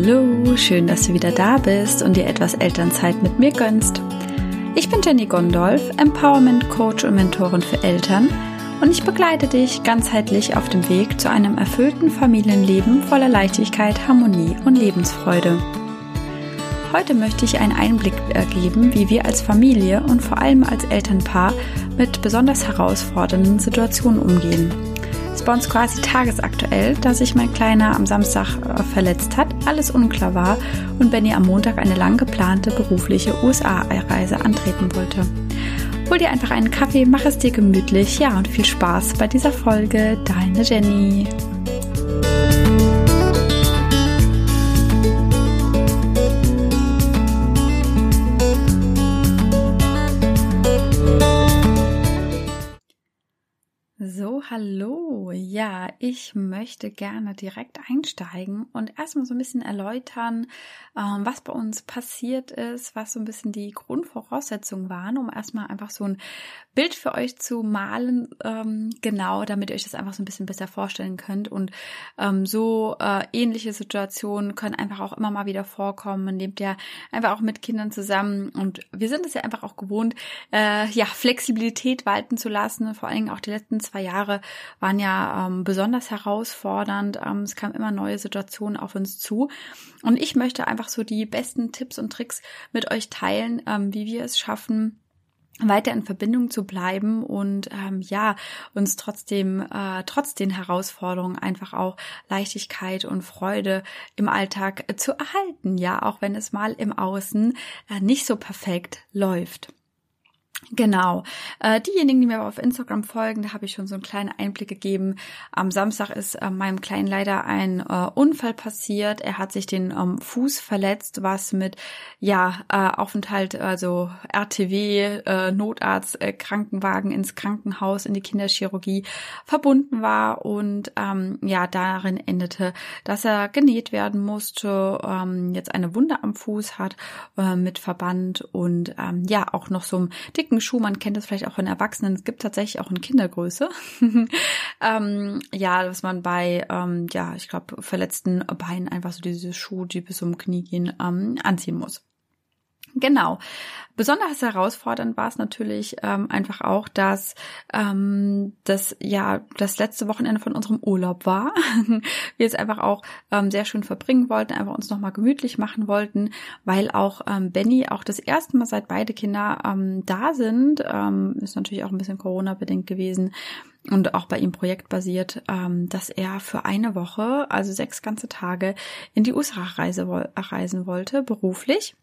Hallo, schön, dass du wieder da bist und dir etwas Elternzeit mit mir gönnst. Ich bin Jenny Gondolf, Empowerment Coach und Mentorin für Eltern und ich begleite dich ganzheitlich auf dem Weg zu einem erfüllten Familienleben voller Leichtigkeit, Harmonie und Lebensfreude. Heute möchte ich einen Einblick ergeben, wie wir als Familie und vor allem als Elternpaar mit besonders herausfordernden Situationen umgehen ist bei uns quasi tagesaktuell, da sich mein Kleiner am Samstag äh, verletzt hat, alles unklar war und Benny am Montag eine lang geplante berufliche USA-Reise antreten wollte. Hol dir einfach einen Kaffee, mach es dir gemütlich, ja und viel Spaß bei dieser Folge. Deine Jenny. So, hallo. Ja, ich möchte gerne direkt einsteigen und erstmal so ein bisschen erläutern, ähm, was bei uns passiert ist, was so ein bisschen die Grundvoraussetzungen waren, um erstmal einfach so ein Bild für euch zu malen, ähm, genau, damit ihr euch das einfach so ein bisschen besser vorstellen könnt. Und ähm, so äh, ähnliche Situationen können einfach auch immer mal wieder vorkommen. Man lebt ja einfach auch mit Kindern zusammen und wir sind es ja einfach auch gewohnt, äh, ja, Flexibilität walten zu lassen, vor allen Dingen auch die letzten zwei Jahre waren ja ähm, besonders herausfordernd. Ähm, es kamen immer neue Situationen auf uns zu. Und ich möchte einfach so die besten Tipps und Tricks mit euch teilen, ähm, wie wir es schaffen, weiter in Verbindung zu bleiben und ähm, ja uns trotzdem äh, trotz den Herausforderungen einfach auch Leichtigkeit und Freude im Alltag zu erhalten ja auch wenn es mal im Außen äh, nicht so perfekt läuft Genau. Äh, diejenigen, die mir auf Instagram folgen, da habe ich schon so einen kleinen Einblick gegeben. Am Samstag ist äh, meinem Kleinen leider ein äh, Unfall passiert. Er hat sich den ähm, Fuß verletzt, was mit ja äh, Aufenthalt, also RTW, äh, Notarzt, äh, Krankenwagen ins Krankenhaus, in die Kinderchirurgie verbunden war und ähm, ja darin endete, dass er genäht werden musste, ähm, jetzt eine Wunde am Fuß hat äh, mit Verband und ähm, ja auch noch so ein dicken Schuh. Man kennt das vielleicht auch von Erwachsenen. Es gibt tatsächlich auch in Kindergröße. ähm, ja, dass man bei, ähm, ja, ich glaube, verletzten Beinen einfach so diese Schuhe, die bis zum Knie gehen, ähm, anziehen muss. Genau. Besonders herausfordernd war es natürlich ähm, einfach auch, dass ähm, das ja das letzte Wochenende von unserem Urlaub war. Wir es einfach auch ähm, sehr schön verbringen wollten, einfach uns nochmal gemütlich machen wollten, weil auch ähm, Benny auch das erste Mal seit beide Kinder ähm, da sind, ähm, ist natürlich auch ein bisschen Corona bedingt gewesen und auch bei ihm projektbasiert, ähm, dass er für eine Woche, also sechs ganze Tage, in die USA reise, reisen wollte, beruflich.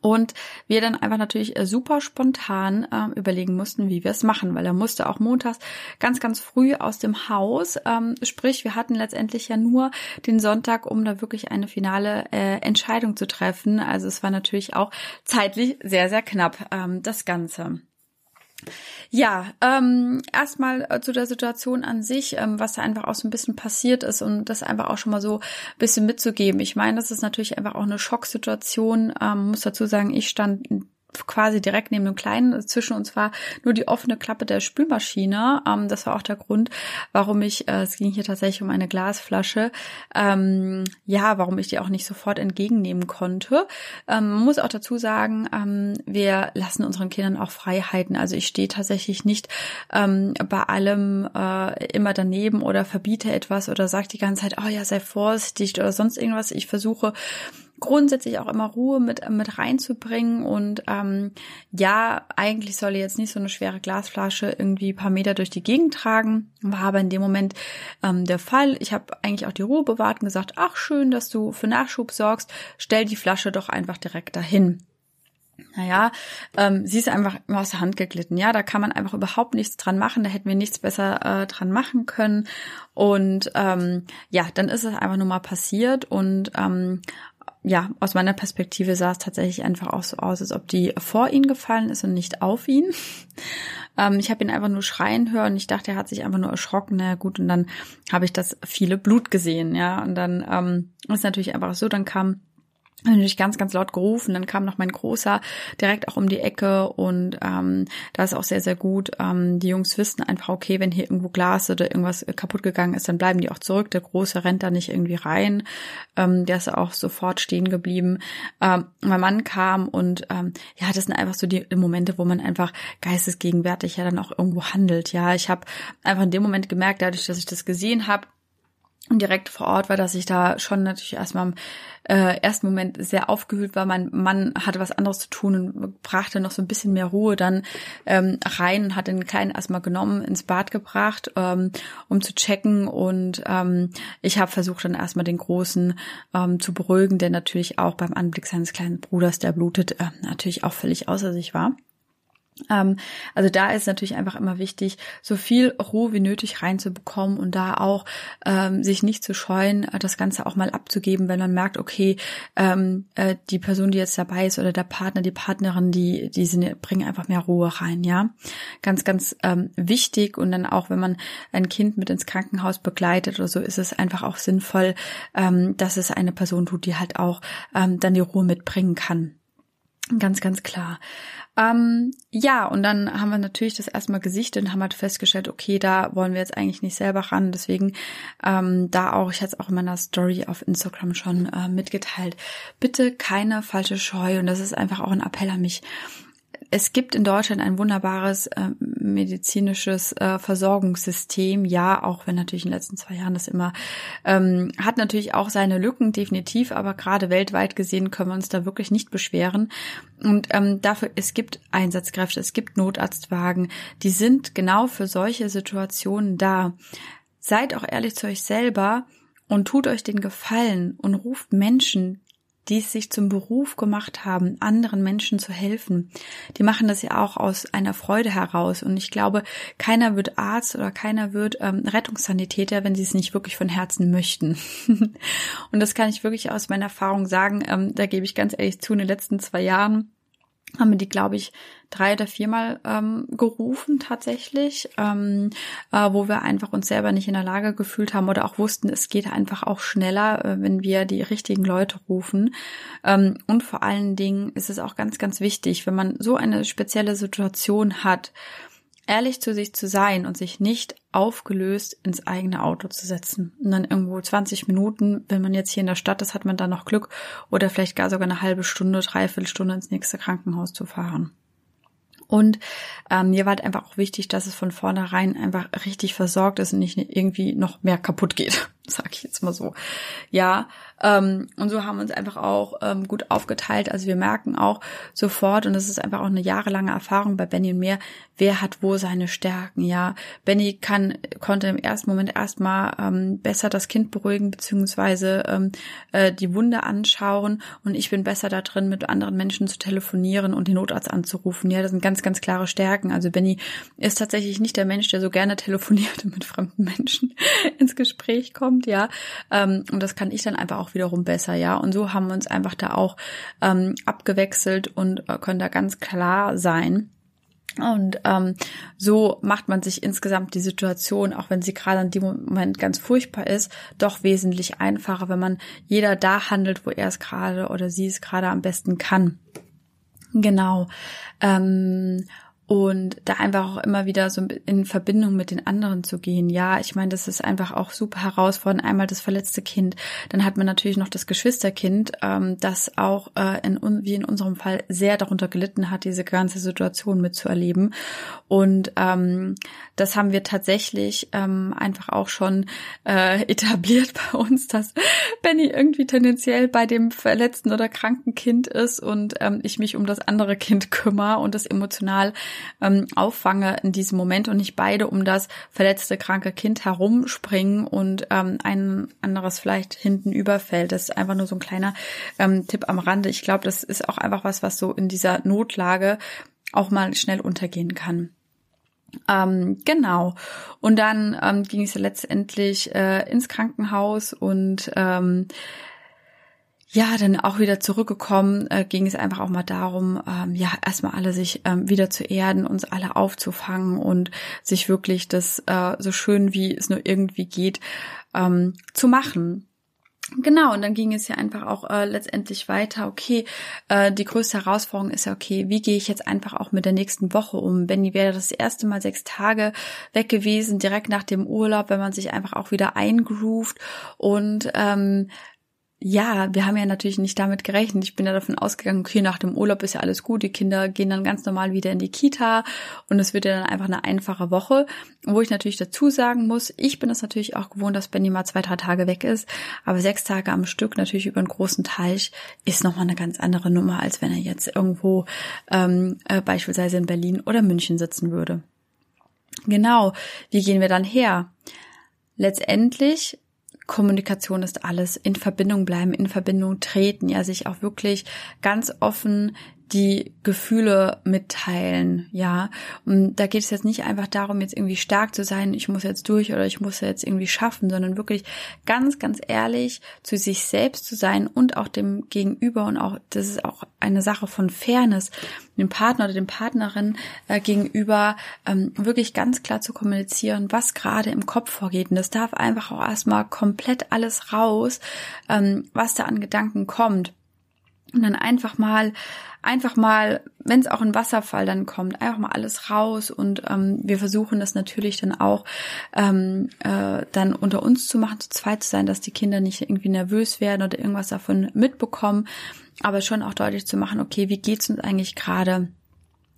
Und wir dann einfach natürlich äh, super spontan äh, überlegen mussten, wie wir es machen, weil er musste auch montags ganz, ganz früh aus dem Haus. Ähm, sprich, wir hatten letztendlich ja nur den Sonntag, um da wirklich eine finale äh, Entscheidung zu treffen. Also es war natürlich auch zeitlich sehr, sehr knapp, ähm, das Ganze. Ja, ähm, erstmal äh, zu der Situation an sich, ähm, was da einfach auch so ein bisschen passiert ist und das einfach auch schon mal so ein bisschen mitzugeben. Ich meine, das ist natürlich einfach auch eine Schocksituation. Ähm, muss dazu sagen, ich stand quasi direkt neben dem Kleinen. Zwischen uns war nur die offene Klappe der Spülmaschine. Ähm, das war auch der Grund, warum ich, äh, es ging hier tatsächlich um eine Glasflasche, ähm, ja, warum ich die auch nicht sofort entgegennehmen konnte. Ähm, man muss auch dazu sagen, ähm, wir lassen unseren Kindern auch Freiheiten. Also ich stehe tatsächlich nicht ähm, bei allem äh, immer daneben oder verbiete etwas oder sage die ganze Zeit, oh ja, sei vorsichtig oder sonst irgendwas. Ich versuche grundsätzlich auch immer Ruhe mit, mit reinzubringen. Und ähm, ja, eigentlich soll jetzt nicht so eine schwere Glasflasche irgendwie paar Meter durch die Gegend tragen. War aber in dem Moment ähm, der Fall. Ich habe eigentlich auch die Ruhe bewahrt und gesagt, ach schön, dass du für Nachschub sorgst, stell die Flasche doch einfach direkt dahin. Naja, ähm, sie ist einfach aus der Hand geglitten. Ja, da kann man einfach überhaupt nichts dran machen. Da hätten wir nichts besser äh, dran machen können. Und ähm, ja, dann ist es einfach nur mal passiert. Und ähm, ja, aus meiner Perspektive sah es tatsächlich einfach auch so aus, als ob die vor ihn gefallen ist und nicht auf ihn. Ähm, ich habe ihn einfach nur schreien hören. Ich dachte, er hat sich einfach nur erschrocken. Na gut, und dann habe ich das viele Blut gesehen, ja. Und dann ähm, ist natürlich einfach so, dann kam natürlich ganz, ganz laut gerufen. Dann kam noch mein Großer direkt auch um die Ecke und ähm, da ist auch sehr, sehr gut. Ähm, die Jungs wissen einfach, okay, wenn hier irgendwo Glas oder irgendwas kaputt gegangen ist, dann bleiben die auch zurück. Der Große rennt da nicht irgendwie rein. Ähm, der ist auch sofort stehen geblieben. Ähm, mein Mann kam und ähm, ja, das sind einfach so die Momente, wo man einfach geistesgegenwärtig ja dann auch irgendwo handelt. Ja, ich habe einfach in dem Moment gemerkt, dadurch, dass ich das gesehen habe, und direkt vor Ort war, dass ich da schon natürlich erstmal im äh, ersten Moment sehr aufgewühlt war. Mein Mann hatte was anderes zu tun und brachte noch so ein bisschen mehr Ruhe dann ähm, rein und hat den Kleinen erstmal genommen, ins Bad gebracht, ähm, um zu checken. Und ähm, ich habe versucht dann erstmal den Großen ähm, zu beruhigen, der natürlich auch beim Anblick seines kleinen Bruders, der blutet, äh, natürlich auch völlig außer sich war. Ähm, also da ist natürlich einfach immer wichtig, so viel Ruhe wie nötig reinzubekommen und da auch ähm, sich nicht zu scheuen, das Ganze auch mal abzugeben, wenn man merkt, okay, ähm, äh, die Person, die jetzt dabei ist oder der Partner, die Partnerin, die, die sind, bringen einfach mehr Ruhe rein, ja. Ganz, ganz ähm, wichtig und dann auch, wenn man ein Kind mit ins Krankenhaus begleitet oder so, ist es einfach auch sinnvoll, ähm, dass es eine Person tut, die halt auch ähm, dann die Ruhe mitbringen kann. Ganz, ganz klar. Ähm, ja, und dann haben wir natürlich das erstmal gesichtet und haben halt festgestellt, okay, da wollen wir jetzt eigentlich nicht selber ran. Deswegen ähm, da auch, ich hatte es auch in meiner Story auf Instagram schon äh, mitgeteilt, bitte keine falsche Scheu. Und das ist einfach auch ein Appell an mich es gibt in Deutschland ein wunderbares äh, medizinisches äh, Versorgungssystem. Ja, auch wenn natürlich in den letzten zwei Jahren das immer ähm, hat natürlich auch seine Lücken, definitiv, aber gerade weltweit gesehen können wir uns da wirklich nicht beschweren. Und ähm, dafür, es gibt Einsatzkräfte, es gibt Notarztwagen, die sind genau für solche Situationen da. Seid auch ehrlich zu euch selber und tut euch den Gefallen und ruft Menschen, die es sich zum Beruf gemacht haben, anderen Menschen zu helfen. Die machen das ja auch aus einer Freude heraus. Und ich glaube, keiner wird Arzt oder keiner wird ähm, Rettungssanitäter, wenn sie es nicht wirklich von Herzen möchten. und das kann ich wirklich aus meiner Erfahrung sagen. Ähm, da gebe ich ganz ehrlich zu, in den letzten zwei Jahren haben wir die, glaube ich, drei oder viermal ähm, gerufen tatsächlich, ähm, äh, wo wir einfach uns selber nicht in der Lage gefühlt haben oder auch wussten, es geht einfach auch schneller, äh, wenn wir die richtigen Leute rufen. Ähm, und vor allen Dingen ist es auch ganz, ganz wichtig, wenn man so eine spezielle Situation hat, ehrlich zu sich zu sein und sich nicht aufgelöst ins eigene Auto zu setzen. Und dann irgendwo 20 Minuten, wenn man jetzt hier in der Stadt ist, hat man dann noch Glück oder vielleicht gar sogar eine halbe Stunde, dreiviertel Stunde ins nächste Krankenhaus zu fahren. Und ähm, mir war halt einfach auch wichtig, dass es von vornherein einfach richtig versorgt ist und nicht irgendwie noch mehr kaputt geht, sag ich jetzt mal so. Ja, ähm, und so haben wir uns einfach auch ähm, gut aufgeteilt. Also wir merken auch sofort, und das ist einfach auch eine jahrelange Erfahrung bei Benny und mir, wer hat wo seine Stärken, ja. Benny kann, konnte im ersten Moment erstmal ähm, besser das Kind beruhigen, beziehungsweise ähm, äh, die Wunde anschauen und ich bin besser da drin, mit anderen Menschen zu telefonieren und den Notarzt anzurufen. Ja, das sind ganz, ganz klare Stärken. Also Benny ist tatsächlich nicht der Mensch, der so gerne telefoniert und mit fremden Menschen ins Gespräch kommt, ja. Ähm, und das kann ich dann einfach auch wiederum besser, ja. Und so haben wir uns einfach da auch ähm, abgewechselt und äh, können da ganz klar sein. Und ähm, so macht man sich insgesamt die Situation, auch wenn sie gerade in dem Moment ganz furchtbar ist, doch wesentlich einfacher, wenn man jeder da handelt, wo er es gerade oder sie es gerade am besten kann. Genau. Ähm, und da einfach auch immer wieder so in Verbindung mit den anderen zu gehen. Ja, ich meine, das ist einfach auch super herausfordernd. Einmal das verletzte Kind, dann hat man natürlich noch das Geschwisterkind, ähm, das auch äh, in, wie in unserem Fall sehr darunter gelitten hat, diese ganze Situation mitzuerleben. Und ähm, das haben wir tatsächlich ähm, einfach auch schon äh, etabliert bei uns, dass Benny irgendwie tendenziell bei dem verletzten oder kranken Kind ist und ähm, ich mich um das andere Kind kümmere und das emotional ähm, auffange in diesem Moment und nicht beide um das verletzte, kranke Kind herumspringen und ähm, ein anderes vielleicht hinten überfällt. Das ist einfach nur so ein kleiner ähm, Tipp am Rande. Ich glaube, das ist auch einfach was, was so in dieser Notlage auch mal schnell untergehen kann. Ähm, genau. Und dann ähm, ging es letztendlich äh, ins Krankenhaus und ähm, ja, dann auch wieder zurückgekommen, äh, ging es einfach auch mal darum, ähm, ja, erstmal alle sich ähm, wieder zu erden, uns alle aufzufangen und sich wirklich das äh, so schön wie es nur irgendwie geht ähm, zu machen. Genau, und dann ging es ja einfach auch äh, letztendlich weiter. Okay, äh, die größte Herausforderung ist ja, okay, wie gehe ich jetzt einfach auch mit der nächsten Woche um? Benny wäre das erste Mal sechs Tage weg gewesen, direkt nach dem Urlaub, wenn man sich einfach auch wieder eingroovt und ähm, ja, wir haben ja natürlich nicht damit gerechnet. Ich bin ja davon ausgegangen, okay, nach dem Urlaub ist ja alles gut. Die Kinder gehen dann ganz normal wieder in die Kita und es wird ja dann einfach eine einfache Woche. Wo ich natürlich dazu sagen muss, ich bin es natürlich auch gewohnt, dass Benny mal zwei, drei Tage weg ist. Aber sechs Tage am Stück natürlich über einen großen Teich ist nochmal eine ganz andere Nummer, als wenn er jetzt irgendwo ähm, äh, beispielsweise in Berlin oder München sitzen würde. Genau, wie gehen wir dann her? Letztendlich Kommunikation ist alles. In Verbindung bleiben, in Verbindung treten, ja, sich auch wirklich ganz offen die Gefühle mitteilen, ja. Und da geht es jetzt nicht einfach darum, jetzt irgendwie stark zu sein, ich muss jetzt durch oder ich muss jetzt irgendwie schaffen, sondern wirklich ganz, ganz ehrlich zu sich selbst zu sein und auch dem Gegenüber und auch, das ist auch eine Sache von Fairness, dem Partner oder dem Partnerin äh, gegenüber ähm, wirklich ganz klar zu kommunizieren, was gerade im Kopf vorgeht. Und das darf einfach auch erstmal komplett alles raus, ähm, was da an Gedanken kommt. Und dann einfach mal, einfach mal, wenn es auch ein Wasserfall dann kommt, einfach mal alles raus. Und ähm, wir versuchen das natürlich dann auch ähm, äh, dann unter uns zu machen, zu zweit zu sein, dass die Kinder nicht irgendwie nervös werden oder irgendwas davon mitbekommen, aber schon auch deutlich zu machen, okay, wie geht's uns eigentlich gerade?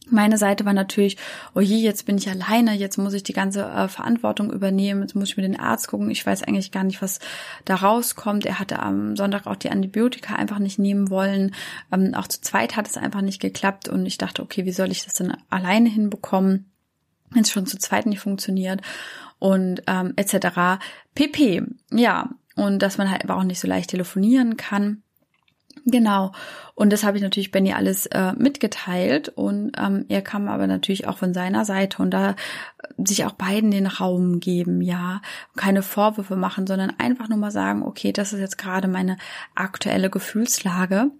Meine Seite war natürlich, oh je, jetzt bin ich alleine, jetzt muss ich die ganze äh, Verantwortung übernehmen, jetzt muss ich mir den Arzt gucken, ich weiß eigentlich gar nicht, was da rauskommt. Er hatte am Sonntag auch die Antibiotika einfach nicht nehmen wollen. Ähm, auch zu zweit hat es einfach nicht geklappt und ich dachte, okay, wie soll ich das denn alleine hinbekommen, wenn es schon zu zweit nicht funktioniert und ähm, etc. pp. Ja, und dass man halt aber auch nicht so leicht telefonieren kann. Genau. Und das habe ich natürlich Benny alles äh, mitgeteilt und ähm, er kam aber natürlich auch von seiner Seite und da sich auch beiden den Raum geben, ja, keine Vorwürfe machen, sondern einfach nur mal sagen, okay, das ist jetzt gerade meine aktuelle Gefühlslage.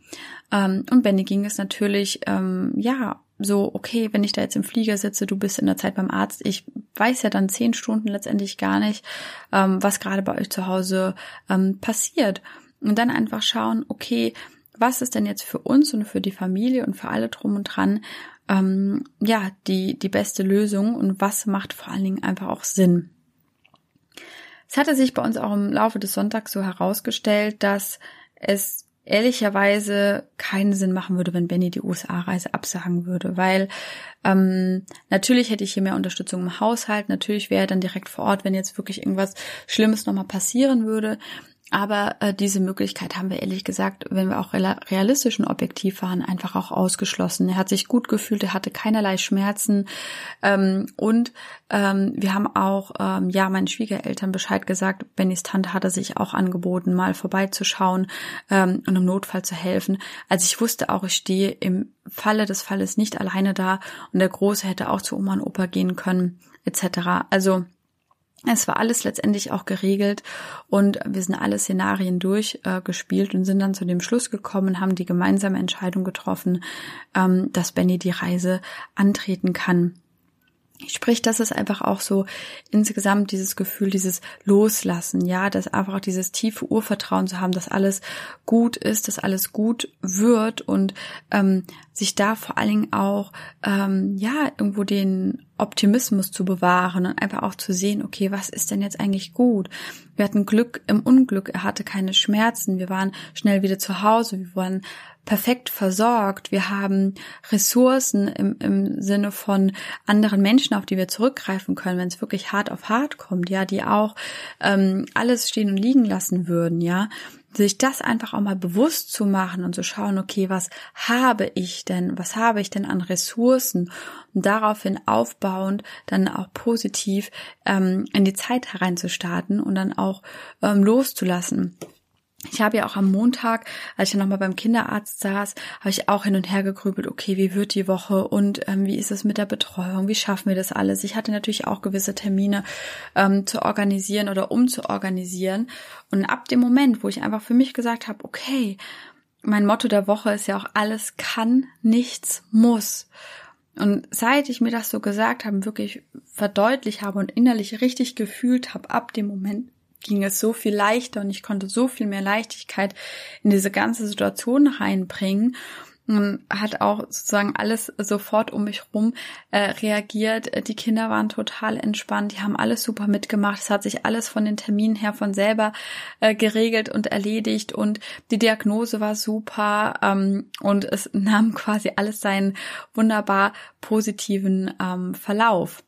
Ähm, und Benny ging es natürlich, ähm, ja, so, okay, wenn ich da jetzt im Flieger sitze, du bist in der Zeit beim Arzt, ich weiß ja dann zehn Stunden letztendlich gar nicht, ähm, was gerade bei euch zu Hause ähm, passiert. Und dann einfach schauen, okay, was ist denn jetzt für uns und für die Familie und für alle drum und dran, ähm, ja, die, die beste Lösung und was macht vor allen Dingen einfach auch Sinn. Es hatte sich bei uns auch im Laufe des Sonntags so herausgestellt, dass es ehrlicherweise keinen Sinn machen würde, wenn Benny die USA-Reise absagen würde, weil ähm, natürlich hätte ich hier mehr Unterstützung im Haushalt, natürlich wäre er dann direkt vor Ort, wenn jetzt wirklich irgendwas Schlimmes nochmal passieren würde. Aber äh, diese Möglichkeit haben wir ehrlich gesagt, wenn wir auch realistisch und objektiv waren, einfach auch ausgeschlossen. Er hat sich gut gefühlt, er hatte keinerlei Schmerzen ähm, und ähm, wir haben auch ähm, ja meinen Schwiegereltern Bescheid gesagt. Bennys Tante hatte sich auch angeboten, mal vorbeizuschauen ähm, und im Notfall zu helfen. Also ich wusste auch, ich stehe im Falle des Falles nicht alleine da und der Große hätte auch zu Oma und Opa gehen können etc. Also es war alles letztendlich auch geregelt und wir sind alle Szenarien durchgespielt äh, und sind dann zu dem Schluss gekommen, haben die gemeinsame Entscheidung getroffen, ähm, dass Benny die Reise antreten kann. Sprich, das ist einfach auch so insgesamt dieses Gefühl, dieses Loslassen, ja, dass einfach auch dieses tiefe Urvertrauen zu haben, dass alles gut ist, dass alles gut wird und ähm, sich da vor allen Dingen auch ähm, ja irgendwo den Optimismus zu bewahren und einfach auch zu sehen, okay, was ist denn jetzt eigentlich gut? Wir hatten Glück im Unglück, er hatte keine Schmerzen, wir waren schnell wieder zu Hause, wir waren perfekt versorgt, wir haben Ressourcen im, im Sinne von anderen Menschen, auf die wir zurückgreifen können, wenn es wirklich hart auf hart kommt, ja, die auch ähm, alles stehen und liegen lassen würden, ja sich das einfach auch mal bewusst zu machen und zu schauen, okay, was habe ich denn, was habe ich denn an Ressourcen und daraufhin aufbauend dann auch positiv ähm, in die Zeit hereinzustarten und dann auch ähm, loszulassen. Ich habe ja auch am Montag, als ich ja nochmal beim Kinderarzt saß, habe ich auch hin und her gegrübelt, okay, wie wird die Woche und ähm, wie ist es mit der Betreuung, wie schaffen wir das alles? Ich hatte natürlich auch gewisse Termine ähm, zu organisieren oder umzuorganisieren. Und ab dem Moment, wo ich einfach für mich gesagt habe, okay, mein Motto der Woche ist ja auch, alles kann, nichts muss. Und seit ich mir das so gesagt habe, wirklich verdeutlicht habe und innerlich richtig gefühlt habe, ab dem Moment ging es so viel leichter und ich konnte so viel mehr Leichtigkeit in diese ganze Situation reinbringen und hat auch sozusagen alles sofort um mich rum äh, reagiert. Die Kinder waren total entspannt, die haben alles super mitgemacht. Es hat sich alles von den Terminen her von selber äh, geregelt und erledigt und die Diagnose war super ähm, und es nahm quasi alles seinen wunderbar positiven ähm, Verlauf.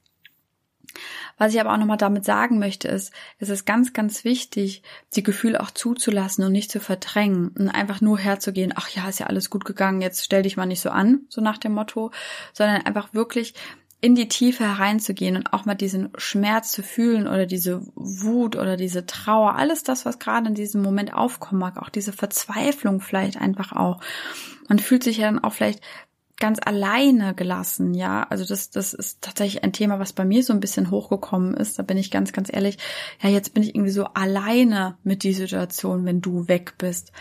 Was ich aber auch nochmal damit sagen möchte, ist, es ist ganz, ganz wichtig, die Gefühle auch zuzulassen und nicht zu verdrängen und einfach nur herzugehen, ach ja, ist ja alles gut gegangen, jetzt stell dich mal nicht so an, so nach dem Motto, sondern einfach wirklich in die Tiefe hereinzugehen und auch mal diesen Schmerz zu fühlen oder diese Wut oder diese Trauer, alles das, was gerade in diesem Moment aufkommen mag, auch diese Verzweiflung vielleicht einfach auch. Man fühlt sich ja dann auch vielleicht ganz alleine gelassen, ja. Also das, das ist tatsächlich ein Thema, was bei mir so ein bisschen hochgekommen ist. Da bin ich ganz, ganz ehrlich. Ja, jetzt bin ich irgendwie so alleine mit die Situation, wenn du weg bist.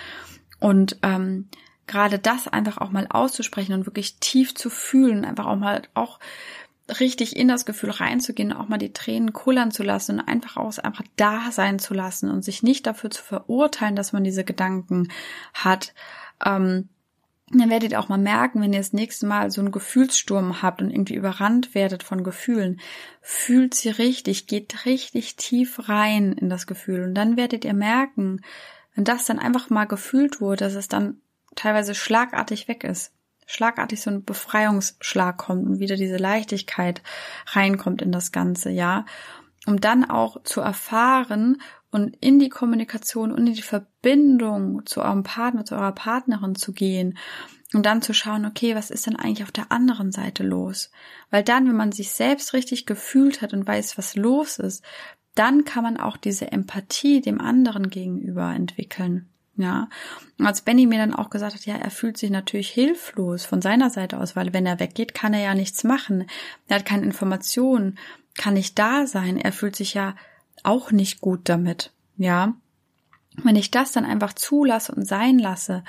Und ähm, gerade das einfach auch mal auszusprechen und wirklich tief zu fühlen, einfach auch mal auch richtig in das Gefühl reinzugehen, auch mal die Tränen kullern zu lassen und einfach aus einfach da sein zu lassen und sich nicht dafür zu verurteilen, dass man diese Gedanken hat. Ähm, dann werdet ihr auch mal merken, wenn ihr das nächste Mal so einen Gefühlssturm habt und irgendwie überrannt werdet von Gefühlen, fühlt sie richtig, geht richtig tief rein in das Gefühl. Und dann werdet ihr merken, wenn das dann einfach mal gefühlt wurde, dass es dann teilweise schlagartig weg ist. Schlagartig so ein Befreiungsschlag kommt und wieder diese Leichtigkeit reinkommt in das Ganze, ja. Um dann auch zu erfahren, und in die Kommunikation und in die Verbindung zu eurem Partner, zu eurer Partnerin zu gehen und dann zu schauen, okay, was ist denn eigentlich auf der anderen Seite los? Weil dann, wenn man sich selbst richtig gefühlt hat und weiß, was los ist, dann kann man auch diese Empathie dem anderen gegenüber entwickeln. Ja, und als Benny mir dann auch gesagt hat, ja, er fühlt sich natürlich hilflos von seiner Seite aus, weil wenn er weggeht, kann er ja nichts machen. Er hat keine Informationen, kann nicht da sein. Er fühlt sich ja auch nicht gut damit, ja. Wenn ich das dann einfach zulasse und sein lasse,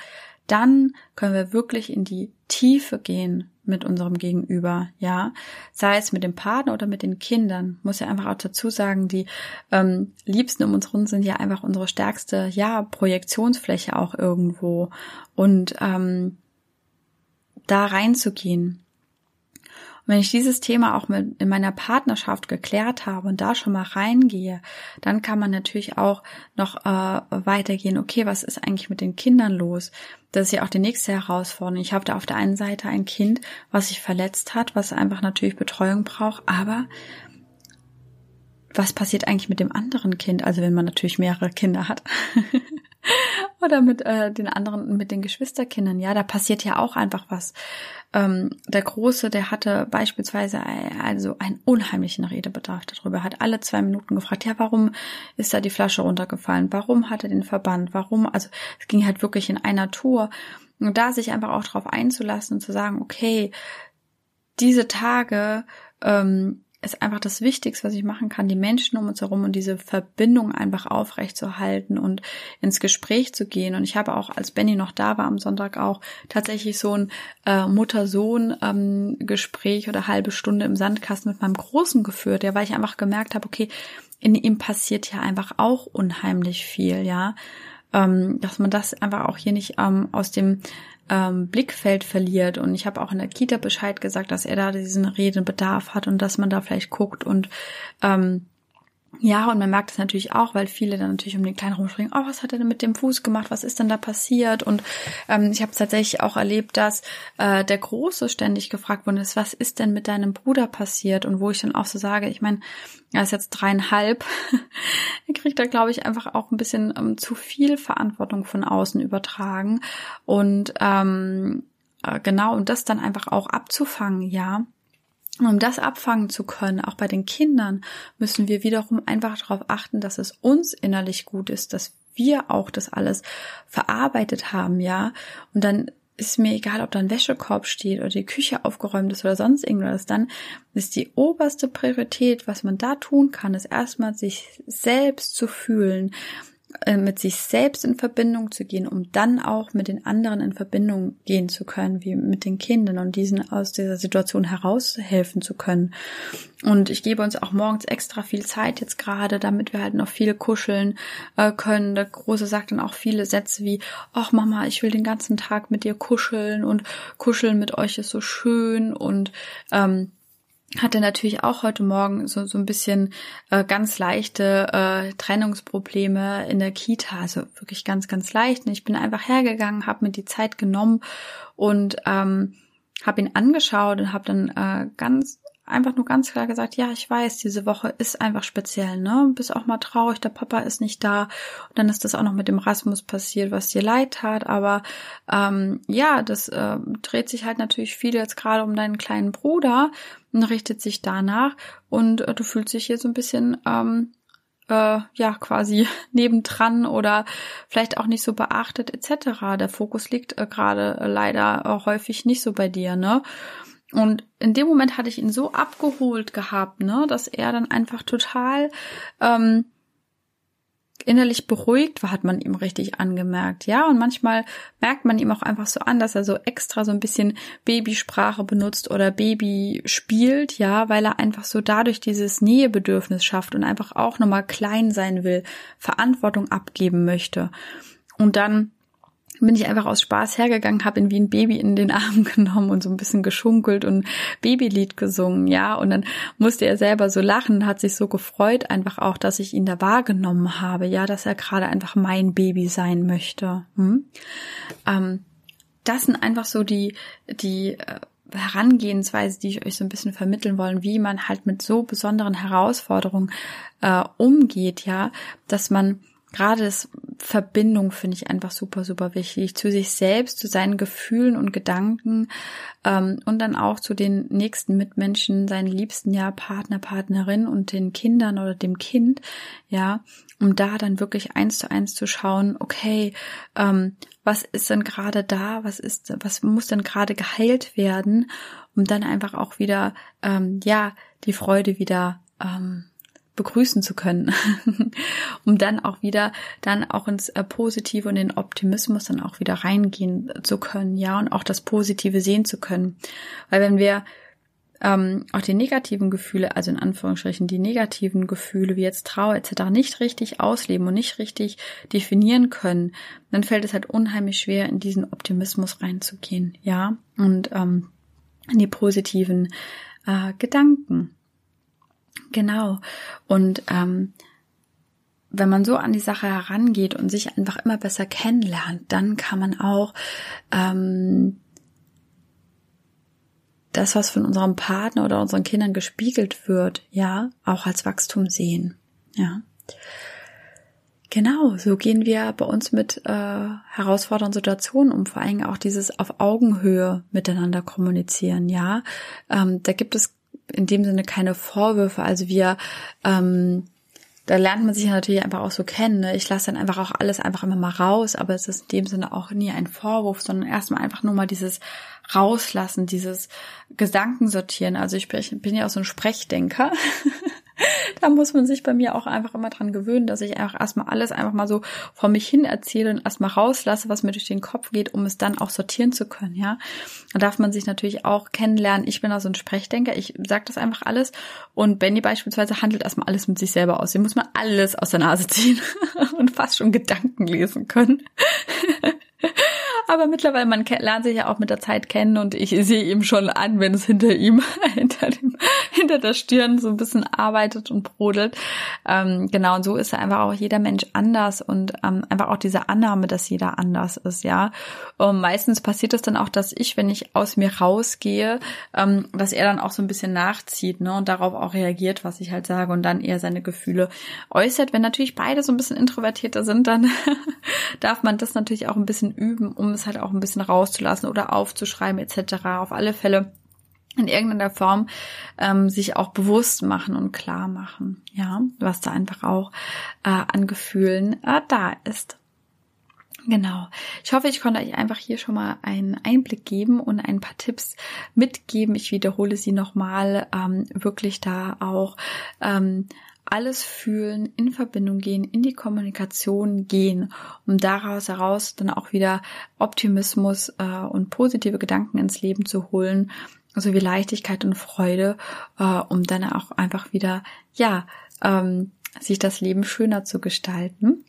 dann können wir wirklich in die Tiefe gehen mit unserem Gegenüber, ja, sei es mit dem Partner oder mit den Kindern. Muss ja einfach auch dazu sagen, die ähm, Liebsten um uns herum sind ja einfach unsere stärkste, ja, Projektionsfläche auch irgendwo und ähm, da reinzugehen wenn ich dieses Thema auch mit in meiner Partnerschaft geklärt habe und da schon mal reingehe, dann kann man natürlich auch noch äh, weitergehen. Okay, was ist eigentlich mit den Kindern los? Das ist ja auch die nächste Herausforderung. Ich habe da auf der einen Seite ein Kind, was sich verletzt hat, was einfach natürlich Betreuung braucht, aber was passiert eigentlich mit dem anderen Kind? Also wenn man natürlich mehrere Kinder hat. Oder mit äh, den anderen, mit den Geschwisterkindern. Ja, da passiert ja auch einfach was. Ähm, der Große, der hatte beispielsweise also einen unheimlichen Redebedarf darüber, hat alle zwei Minuten gefragt, ja, warum ist da die Flasche runtergefallen? Warum hat er den Verband? Warum? Also es ging halt wirklich in einer Tour. Und da sich einfach auch darauf einzulassen und zu sagen, okay, diese Tage ähm, ist einfach das Wichtigste, was ich machen kann, die Menschen um uns herum und diese Verbindung einfach aufrechtzuerhalten und ins Gespräch zu gehen. Und ich habe auch, als Benny noch da war am Sonntag auch tatsächlich so ein äh, Mutter-Sohn-Gespräch ähm, oder halbe Stunde im Sandkasten mit meinem Großen geführt, ja, weil ich einfach gemerkt habe, okay, in ihm passiert ja einfach auch unheimlich viel, ja. Ähm, dass man das einfach auch hier nicht ähm, aus dem ähm, Blickfeld verliert. Und ich habe auch in der Kita Bescheid gesagt, dass er da diesen Redebedarf hat und dass man da vielleicht guckt und ähm, ja, und man merkt es natürlich auch, weil viele dann natürlich um den Kleinen rumspringen, oh, was hat er denn mit dem Fuß gemacht, was ist denn da passiert? Und ähm, ich habe tatsächlich auch erlebt, dass äh, der Große ständig gefragt worden ist, was ist denn mit deinem Bruder passiert? Und wo ich dann auch so sage, ich meine, er ist jetzt dreieinhalb, er kriegt da, glaube ich, einfach auch ein bisschen ähm, zu viel Verantwortung von außen übertragen. Und ähm, äh, genau, und das dann einfach auch abzufangen, ja um das abfangen zu können, auch bei den Kindern, müssen wir wiederum einfach darauf achten, dass es uns innerlich gut ist, dass wir auch das alles verarbeitet haben, ja. Und dann ist mir egal, ob da ein Wäschekorb steht oder die Küche aufgeräumt ist oder sonst irgendwas, dann ist die oberste Priorität, was man da tun kann, ist erstmal sich selbst zu fühlen, mit sich selbst in Verbindung zu gehen, um dann auch mit den anderen in Verbindung gehen zu können, wie mit den Kindern und diesen aus dieser Situation heraushelfen zu können. Und ich gebe uns auch morgens extra viel Zeit jetzt gerade, damit wir halt noch viel kuscheln äh, können. Der Große sagt dann auch viele Sätze wie, ach Mama, ich will den ganzen Tag mit dir kuscheln und kuscheln mit euch ist so schön und ähm, hatte natürlich auch heute Morgen so, so ein bisschen äh, ganz leichte äh, Trennungsprobleme in der Kita, also wirklich ganz, ganz leicht. Und ich bin einfach hergegangen, habe mir die Zeit genommen und ähm, habe ihn angeschaut und habe dann äh, ganz einfach nur ganz klar gesagt, ja, ich weiß, diese Woche ist einfach speziell, ne? Bist auch mal traurig, der Papa ist nicht da. Und dann ist das auch noch mit dem Rasmus passiert, was dir leid tat. Aber ähm, ja, das äh, dreht sich halt natürlich viel jetzt gerade um deinen kleinen Bruder richtet sich danach. Und äh, du fühlst dich hier so ein bisschen ähm, äh, ja quasi nebendran oder vielleicht auch nicht so beachtet etc. Der Fokus liegt äh, gerade leider äh, häufig nicht so bei dir, ne? Und in dem Moment hatte ich ihn so abgeholt gehabt, ne, dass er dann einfach total ähm, innerlich beruhigt war, hat man ihm richtig angemerkt, ja. Und manchmal merkt man ihm auch einfach so an, dass er so extra so ein bisschen Babysprache benutzt oder Baby spielt, ja, weil er einfach so dadurch dieses Nähebedürfnis schafft und einfach auch nochmal klein sein will, Verantwortung abgeben möchte. Und dann bin ich einfach aus Spaß hergegangen, habe ihn wie ein Baby in den Arm genommen und so ein bisschen geschunkelt und Babylied gesungen, ja. Und dann musste er selber so lachen, hat sich so gefreut, einfach auch, dass ich ihn da wahrgenommen habe, ja, dass er gerade einfach mein Baby sein möchte. Hm? Ähm, das sind einfach so die, die äh, Herangehensweise, die ich euch so ein bisschen vermitteln wollen, wie man halt mit so besonderen Herausforderungen äh, umgeht, ja, dass man gerade das Verbindung finde ich einfach super, super wichtig. Zu sich selbst, zu seinen Gefühlen und Gedanken ähm, und dann auch zu den nächsten Mitmenschen, seinen Liebsten, ja, Partner, Partnerin und den Kindern oder dem Kind, ja, um da dann wirklich eins zu eins zu schauen, okay, ähm, was ist denn gerade da, was ist, was muss denn gerade geheilt werden, um dann einfach auch wieder, ähm, ja, die Freude wieder ähm, begrüßen zu können, um dann auch wieder, dann auch ins äh, Positive und den Optimismus dann auch wieder reingehen zu können, ja, und auch das Positive sehen zu können. Weil wenn wir ähm, auch die negativen Gefühle, also in Anführungsstrichen die negativen Gefühle wie jetzt Trauer etc. nicht richtig ausleben und nicht richtig definieren können, dann fällt es halt unheimlich schwer, in diesen Optimismus reinzugehen, ja, und ähm, in die positiven äh, Gedanken. Genau. Und ähm, wenn man so an die Sache herangeht und sich einfach immer besser kennenlernt, dann kann man auch ähm, das, was von unserem Partner oder unseren Kindern gespiegelt wird, ja, auch als Wachstum sehen. Ja. Genau, so gehen wir bei uns mit äh, herausfordernden Situationen um, vor allem auch dieses auf Augenhöhe miteinander kommunizieren, ja. Ähm, da gibt es in dem Sinne keine Vorwürfe. Also wir, ähm, da lernt man sich natürlich einfach auch so kennen. Ne? Ich lasse dann einfach auch alles einfach immer mal raus, aber es ist in dem Sinne auch nie ein Vorwurf, sondern erstmal einfach nur mal dieses Rauslassen, dieses Gedankensortieren. Also ich bin, ich bin ja auch so ein Sprechdenker. da muss man sich bei mir auch einfach immer dran gewöhnen, dass ich einfach erstmal alles einfach mal so vor mich hin erzähle und erstmal rauslasse, was mir durch den Kopf geht, um es dann auch sortieren zu können, ja. Da darf man sich natürlich auch kennenlernen. Ich bin also ein Sprechdenker, ich sage das einfach alles und Benny beispielsweise handelt erstmal alles mit sich selber aus. Hier muss man alles aus der Nase ziehen und fast schon Gedanken lesen können. Aber mittlerweile, man lernt sich ja auch mit der Zeit kennen und ich sehe ihm schon an, wenn es hinter ihm, hinter, dem, hinter der Stirn so ein bisschen arbeitet und brodelt. Ähm, genau, und so ist einfach auch jeder Mensch anders und ähm, einfach auch diese Annahme, dass jeder anders ist, ja. Und meistens passiert es dann auch, dass ich, wenn ich aus mir rausgehe, ähm, dass er dann auch so ein bisschen nachzieht, ne, und darauf auch reagiert, was ich halt sage und dann eher seine Gefühle äußert. Wenn natürlich beide so ein bisschen introvertierter sind, dann darf man das natürlich auch ein bisschen üben, um es halt auch ein bisschen rauszulassen oder aufzuschreiben etc. Auf alle Fälle in irgendeiner Form ähm, sich auch bewusst machen und klar machen, ja, was da einfach auch äh, an Gefühlen äh, da ist. Genau. Ich hoffe, ich konnte euch einfach hier schon mal einen Einblick geben und ein paar Tipps mitgeben. Ich wiederhole sie nochmal, ähm, wirklich da auch ähm, alles fühlen, in Verbindung gehen, in die Kommunikation gehen, um daraus heraus dann auch wieder Optimismus äh, und positive Gedanken ins Leben zu holen, sowie Leichtigkeit und Freude, äh, um dann auch einfach wieder, ja, ähm, sich das Leben schöner zu gestalten.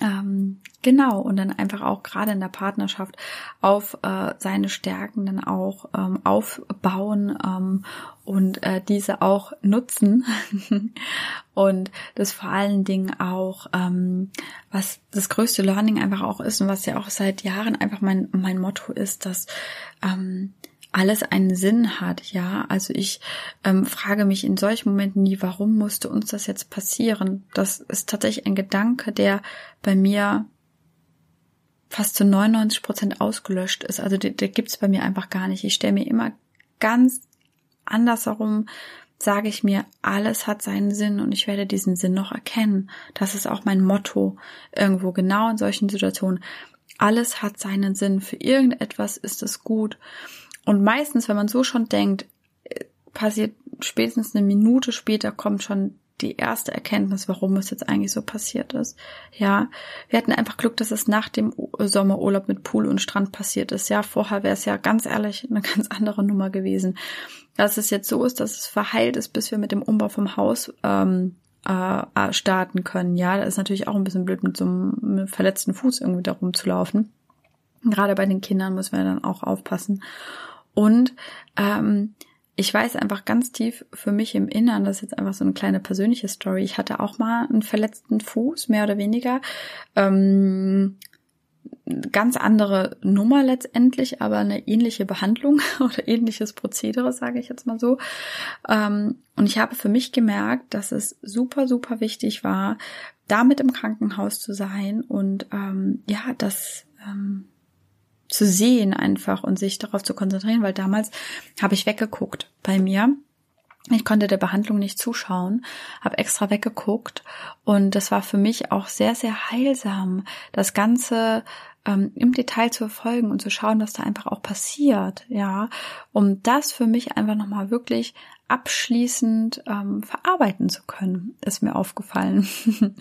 Ähm, genau, und dann einfach auch gerade in der Partnerschaft auf äh, seine Stärken dann auch ähm, aufbauen ähm, und äh, diese auch nutzen. und das vor allen Dingen auch, ähm, was das größte Learning einfach auch ist und was ja auch seit Jahren einfach mein, mein Motto ist, dass ähm, alles einen Sinn hat, ja. Also ich ähm, frage mich in solchen Momenten nie, warum musste uns das jetzt passieren? Das ist tatsächlich ein Gedanke, der bei mir fast zu 99 Prozent ausgelöscht ist. Also der, der gibt's bei mir einfach gar nicht. Ich stelle mir immer ganz andersherum, sage ich mir, alles hat seinen Sinn und ich werde diesen Sinn noch erkennen. Das ist auch mein Motto irgendwo genau in solchen Situationen. Alles hat seinen Sinn. Für irgendetwas ist es gut. Und meistens, wenn man so schon denkt, äh, passiert spätestens eine Minute später kommt schon die erste Erkenntnis, warum es jetzt eigentlich so passiert ist. Ja, wir hatten einfach Glück, dass es nach dem Sommerurlaub mit Pool und Strand passiert ist. Ja, vorher wäre es ja ganz ehrlich eine ganz andere Nummer gewesen. Dass es jetzt so ist, dass es verheilt ist, bis wir mit dem Umbau vom Haus ähm, äh, starten können. Ja, da ist natürlich auch ein bisschen blöd, mit so einem verletzten Fuß irgendwie da rumzulaufen. Gerade bei den Kindern müssen wir dann auch aufpassen. Und ähm, ich weiß einfach ganz tief für mich im Innern, das ist jetzt einfach so eine kleine persönliche Story. Ich hatte auch mal einen verletzten Fuß, mehr oder weniger. Ähm, ganz andere Nummer letztendlich, aber eine ähnliche Behandlung oder ähnliches Prozedere, sage ich jetzt mal so. Ähm, und ich habe für mich gemerkt, dass es super, super wichtig war, damit im Krankenhaus zu sein und ähm, ja, das ähm, zu sehen einfach und sich darauf zu konzentrieren, weil damals habe ich weggeguckt bei mir. Ich konnte der Behandlung nicht zuschauen, habe extra weggeguckt und das war für mich auch sehr, sehr heilsam, das Ganze ähm, im Detail zu verfolgen und zu schauen, was da einfach auch passiert, ja, um das für mich einfach nochmal wirklich abschließend ähm, verarbeiten zu können, ist mir aufgefallen.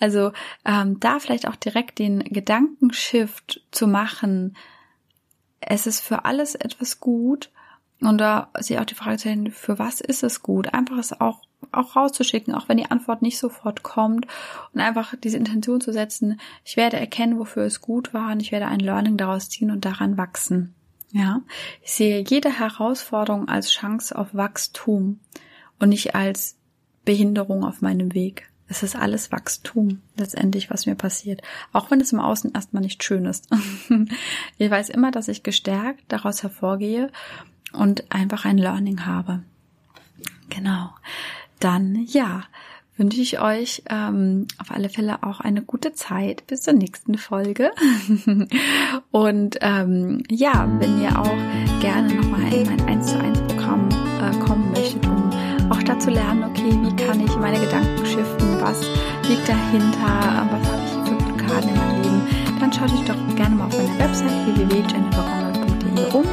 also ähm, da vielleicht auch direkt den Gedankenshift zu machen, es ist für alles etwas gut und da sich auch die Frage zu stellen, für was ist es gut? Einfach es auch auch rauszuschicken, auch wenn die Antwort nicht sofort kommt und einfach diese Intention zu setzen, ich werde erkennen, wofür es gut war und ich werde ein Learning daraus ziehen und daran wachsen. Ja, ich sehe jede Herausforderung als Chance auf Wachstum und nicht als Behinderung auf meinem Weg. Es ist alles Wachstum letztendlich, was mir passiert. Auch wenn es im Außen erstmal nicht schön ist. ich weiß immer, dass ich gestärkt daraus hervorgehe und einfach ein Learning habe. Genau. Dann ja, wünsche ich euch ähm, auf alle Fälle auch eine gute Zeit bis zur nächsten Folge. und ähm, ja, wenn ihr auch gerne nochmal in mein 1 zu 1 Programm äh, kommen möchtet, um auch dazu lernen, okay, wie kann ich meine Gedanken shiften, was liegt dahinter, was habe ich für Blockaden in meinem Leben, dann schaut euch doch gerne mal auf meiner Website www.jennifergongold.de rum.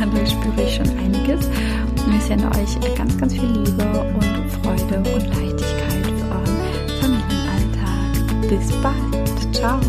Da spüre ich schon einiges. Und ich sende euch ganz, ganz viel Liebe und Freude und Leichtigkeit für euren Familienalltag. Bis bald. Ciao.